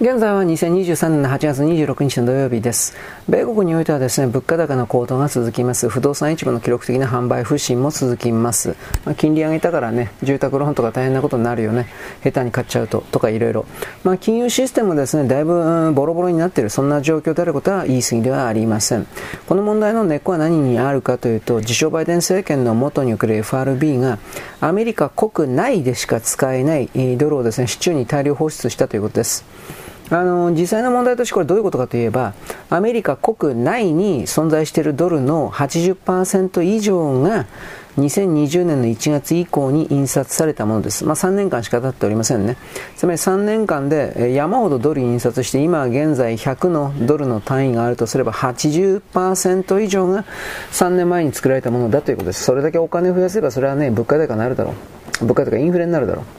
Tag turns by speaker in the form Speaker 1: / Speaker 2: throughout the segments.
Speaker 1: 現在は2023年の8月26日の土曜日です。米国においてはですね、物価高の高騰が続きます。不動産市場の記録的な販売不振も続きます。まあ、金利上げたからね、住宅ローンとか大変なことになるよね。下手に買っちゃうと、とかいろいろ。まあ、金融システムもですね、だいぶ、ボロボロになっている、そんな状況であることは言い過ぎではありません。この問題の根っこは何にあるかというと、自称バイデン政権の元に送る FRB が、アメリカ国内でしか使えないドルをですね、市中に大量放出したということです。あの実際の問題としてこれどういうことかといえばアメリカ国内に存在しているドルの80%以上が2020年の1月以降に印刷されたものです。まあ、3年間しか経っておりませんね。つまり3年間で山ほどドル印刷して今現在100のドルの単位があるとすれば80%以上が3年前に作られたものだということです。それだけお金を増やせばそれはね、物価高になるだろう。物価高インフレになるだろう。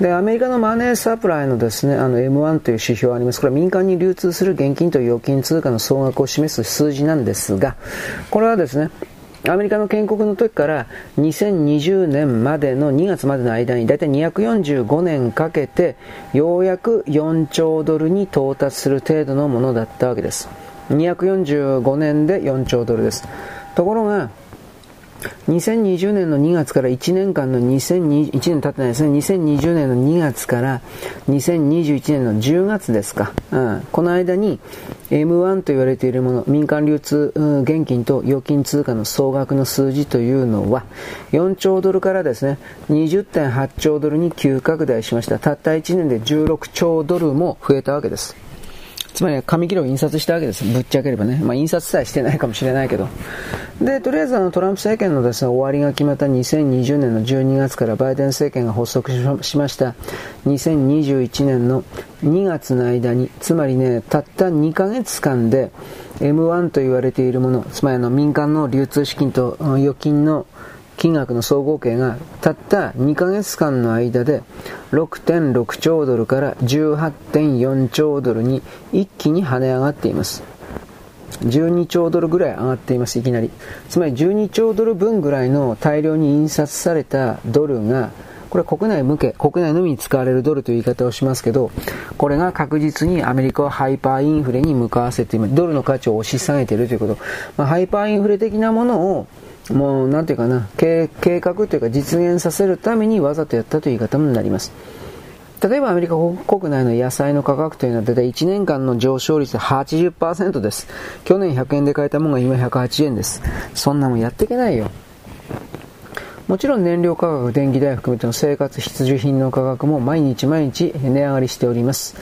Speaker 1: で、アメリカのマネーサプライのですね、あの M1 という指標があります。これは民間に流通する現金と預金通貨の総額を示す数字なんですが、これはですね、アメリカの建国の時から2020年までの2月までの間にだいたい245年かけてようやく4兆ドルに到達する程度のものだったわけです。245年で4兆ドルです。ところが、2020年の2月から1年間の2021年経ってないですね。2020年の2月から2021年の10月ですか。うん、この間に M1 と言われているもの、民間流通、現金と預金通貨の総額の数字というのは4兆ドルからですね、20.8兆ドルに急拡大しました。たった1年で16兆ドルも増えたわけです。つまり紙切れを印刷したわけです。ぶっちゃければね。まあ印刷さえしてないかもしれないけど。で、とりあえずあのトランプ政権のですね、終わりが決まった2020年の12月からバイデン政権が発足しました2021年の2月の間に、つまりね、たった2ヶ月間で M1 と言われているもの、つまりあの民間の流通資金と預金の金額の総合計がたった2ヶ月間の間で6.6兆ドルから18.4兆ドルに一気に跳ね上がっています。12兆ドルぐらい上がっています、いきなり。つまり12兆ドル分ぐらいの大量に印刷されたドルが、これは国内向け、国内のみに使われるドルという言い方をしますけど、これが確実にアメリカをハイパーインフレに向かわせて、ドルの価値を押し下げているということ。まあ、ハイパーインフレ的なものをもう、なんていうかな、計画というか実現させるためにわざとやったという言い方になります。例えばアメリカ国内の野菜の価格というのは大体1年間の上昇率で80%です。去年100円で買えたものが今108円です。そんなもんやっていけないよ。もちろん燃料価格、電気代含めての生活必需品の価格も毎日毎日値上がりしております。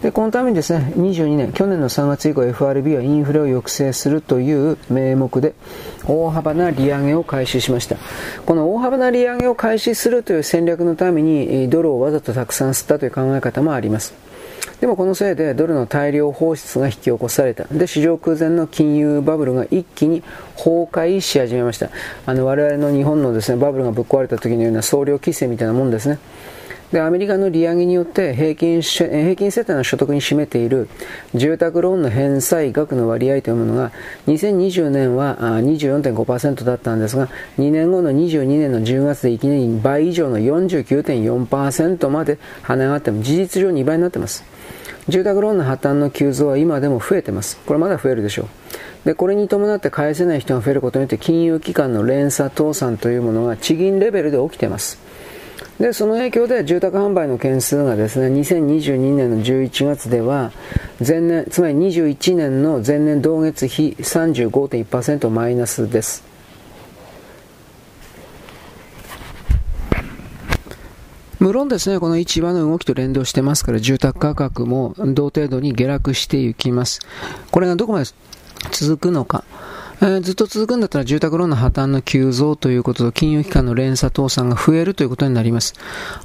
Speaker 1: で、このためにですね、22年、去年の3月以降 FRB はインフレを抑制するという名目で大幅な利上げを開始しました。この大幅な利上げを開始するという戦略のためにドルをわざとたくさん吸ったという考え方もあります。でもこのせいでドルの大量放出が引き起こされた。で、市場空前の金融バブルが一気に崩壊し始めました。あの、我々の日本のですね、バブルがぶっ壊れた時のような総量規制みたいなもんですね。で、アメリカの利上げによって平均平均世帯の所得に占めている住宅ローンの返済額の割合というものが2020年は24.5%だったんですが2年後の22年の10月でいきなり倍以上の49.4%まで跳ね上がっても事実上2倍になっています。住宅ローンの破綻の急増は今でも増えてます。これまだ増えるでしょう。で、これに伴って返せない人が増えることによって金融機関の連鎖倒産というものが地銀レベルで起きてます。で、その影響で住宅販売の件数がですね、2022年の11月では、前年、つまり21年の前年同月比35.1%マイナスです。無論ですね、この市場の動きと連動してますから、住宅価格も同程度に下落していきます。これがどこまで続くのか。えー、ずっと続くんだったら住宅ローンの破綻の急増ということと金融機関の連鎖倒産が増えるということになります。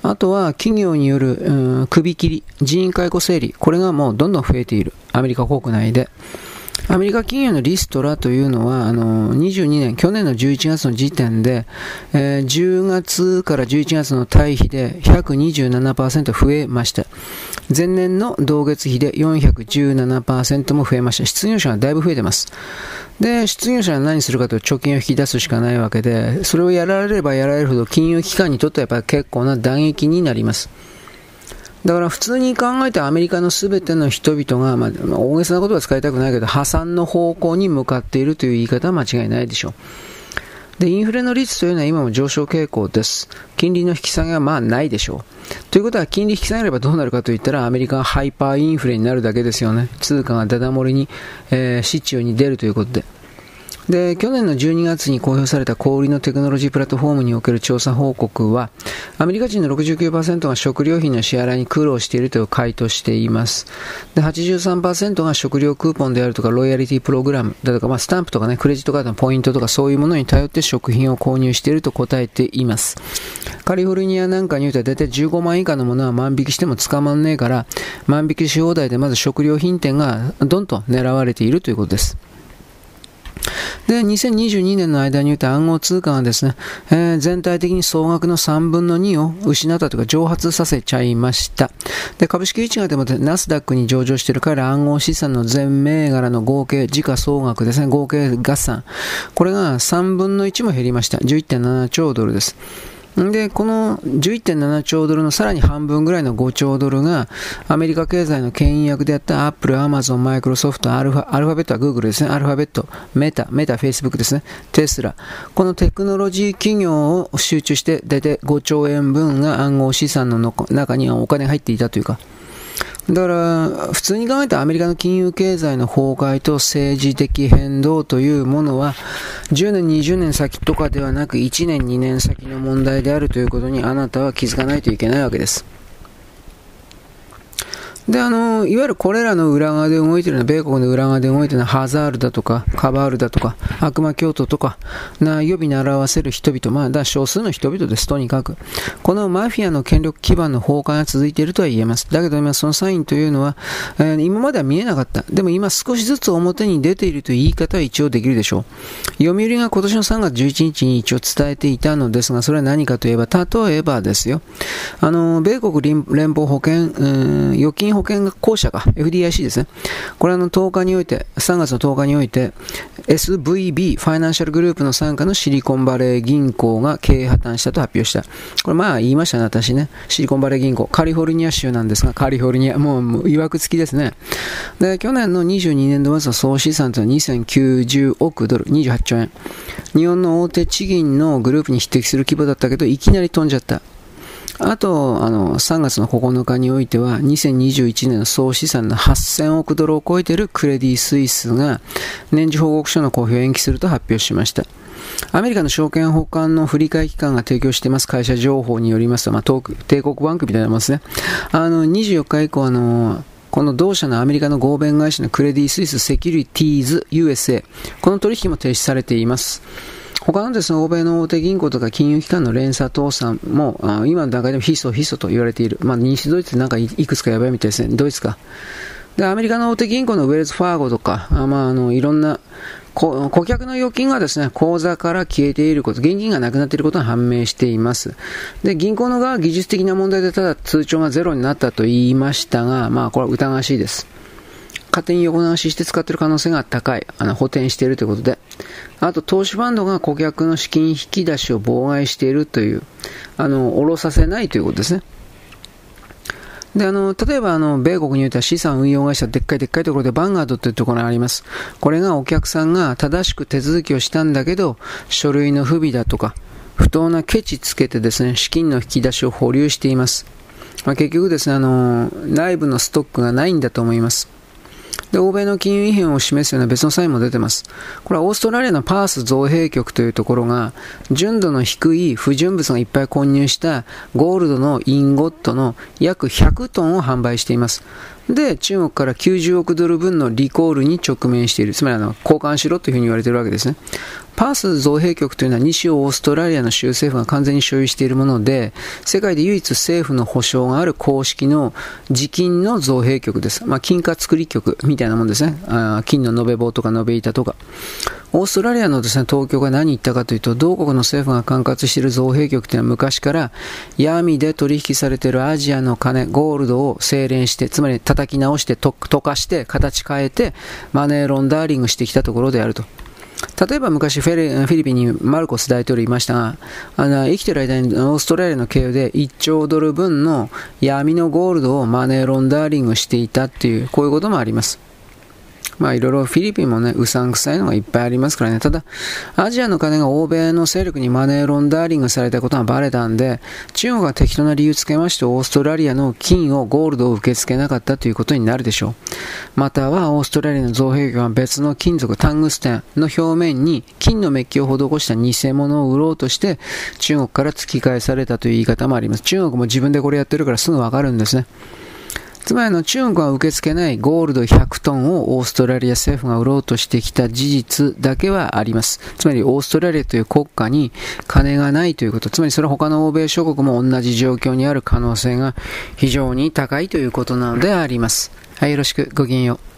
Speaker 1: あとは企業による、首切り、人員解雇整理、これがもうどんどん増えている。アメリカ国内で。アメリカ企業のリストラというのは、あの、22年、去年の11月の時点で、えー、10月から11月の対比で127%増えました。前年の同月比で417%も増えました。失業者がだいぶ増えてます。で、失業者は何するかというと貯金を引き出すしかないわけで、それをやられればやられるほど金融機関にとってはやっぱり結構な打撃になります。だから普通に考えてアメリカの全ての人々が、まあ、大げさなことは使いたくないけど、破産の方向に向かっているという言い方は間違いないでしょう。で、インフレの率というのは今も上昇傾向です。金利の引き下げはまあないでしょう。ということは金利引き下げればどうなるかといったらアメリカがハイパーインフレになるだけですよね。通貨がダダ漏れに、えー、市中に出るということで。で、去年の12月に公表された小売りのテクノロジープラットフォームにおける調査報告は、アメリカ人の69%が食料品の支払いに苦労していると回答しています。で、83%が食料クーポンであるとか、ロイヤリティプログラムだとか、まあ、スタンプとかね、クレジットカードのポイントとか、そういうものに頼って食品を購入していると答えています。カリフォルニアなんかにおいては、大体15万以下のものは万引きしても捕まんねえから、万引きし放題でまず食料品店がどんと狙われているということです。で、2022年の間に言うと暗号通貨がですね、えー、全体的に総額の3分の2を失ったというか蒸発させちゃいました。で、株式市場でもナスダックに上場している彼ら暗号資産の全銘柄の合計時価総額ですね、合計合算。これが3分の1も減りました。11.7兆ドルです。で、この11.7兆ドルのさらに半分ぐらいの5兆ドルが、アメリカ経済の牽引役であったアップル、アマゾン、マイクロソフト、アルファアルファベットはグーグルですね、アルファベット、メタ、メタ、フェイスブックですね、テスラ。このテクノロジー企業を集中して、大体5兆円分が暗号資産の中にはお金が入っていたというか、だから、普通に考えたアメリカの金融経済の崩壊と政治的変動というものは、10年、20年先とかではなく、1年、2年先の問題であるということにあなたは気づかないといけないわけです。で、あの、いわゆるこれらの裏側で動いてるのは、米国の裏側で動いてるのは、ハザールだとか、カバールだとか、悪魔教徒とか、な、呼び習わせる人々、まあ、だ少数の人々です、とにかく。このマフィアの権力基盤の崩壊が続いているとは言えます。だけど今、そのサインというのは、えー、今までは見えなかった。でも今少しずつ表に出ているという言い方は一応できるでしょう。読売が今年の3月11日に一応伝えていたのですが、それは何かといえば、例えばですよ。あの、米国連邦保険、うん、預金保険公社が FDIC ですね。これはの10日において、3月の10日において、SVB ファイナンシャルグループの傘下のシリコンバレー銀行が経営破綻したと発表した。これまあ言いましたね、私ね。シリコンバレー銀行、カリフォルニア州なんですが、カリフォルニア、もう曰く付きですね。で、去年の22年度末の総資産というのは2090億ドル、28兆円。日本の大手地銀のグループに匹敵する規模だったけど、いきなり飛んじゃった。あと、あの、3月の9日においては、2021年の総資産の8000億ドルを超えているクレディ・スイスが、年次報告書の公表を延期すると発表しました。アメリカの証券保管の振替機関が提供しています会社情報によりますと、まあ、帝国バンクみたいなもんですね。あの、24日以降、あの、この同社のアメリカの合弁会社のクレディ・スイスセキュリティーズ USA、この取引も停止されています。他のですね、欧米の大手銀行とか金融機関の連鎖倒産も、あ今の段階でも必至必至と言われている。まあ、西ドイツなんかいくつかやばいみたいですね。ドイツか。で、アメリカの大手銀行のウェルズ・ファーゴとか、あまあ、あの、いろんな、顧客の預金がですね、口座から消えていること、現金がなくなっていることが判明しています。で、銀行の側は技術的な問題でただ通帳がゼロになったと言いましたが、まあ、これは疑わしいです。勝手に横流しして使っている可能性が高い。あの、補填しているということで。あと、投資ファンドが顧客の資金引き出しを妨害しているという、あの、下ろさせないということですね。で、あの、例えば、あの、米国においては資産運用会社、でっかいでっかいところでバンガードというところがあります。これがお客さんが正しく手続きをしたんだけど、書類の不備だとか、不当なケチつけてですね、資金の引き出しを保留しています。まあ、結局ですね、あの、内部のストックがないんだと思います。で、欧米の金融異変を示すような別のサインも出てます。これはオーストラリアのパース造幣局というところが、純度の低い不純物がいっぱい混入したゴールドのインゴットの約100トンを販売しています。で、中国から90億ドル分のリコールに直面している。つまりあの、交換しろというふうに言われているわけですね。パース造幣局というのは西オーストラリアの州政府が完全に所有しているもので、世界で唯一政府の保障がある公式の自金の造幣局です。まあ、金貨作り局みたいなもんですね。あ金の延べ棒とか延べ板とか。オーストラリアのですね、東京が何言ったかというと、同国の政府が管轄している造幣局というのは昔から闇で取引されているアジアの金、ゴールドを精錬して、つまり叩き直して、溶かして、形変えて、マネーロンダーリングしてきたところであると。例えば昔フィリピンにマルコス大統領いましたが、あの生きてる間にオーストラリアの経由で1兆ドル分の闇のゴールドをマネーロンダーリングしていたっていう、こういうこともあります。まあいろいろフィリピンもね、うさんくさいのがいっぱいありますからね。ただ、アジアの金が欧米の勢力にマネーロンダーリングされたことがバレたんで、中国が適当な理由つけまして、オーストラリアの金を、ゴールドを受け付けなかったということになるでしょう。または、オーストラリアの造幣局は別の金属、タングステンの表面に金のメッキを施した偽物を売ろうとして、中国から突き返されたという言い方もあります。中国も自分でこれやってるからすぐわかるんですね。つまりの中国が受け付けないゴールド100トンをオーストラリア政府が売ろうとしてきた事実だけはあります。つまりオーストラリアという国家に金がないということ。つまりそれは他の欧米諸国も同じ状況にある可能性が非常に高いということなのであります。はい、よろしく。ごきげんよう。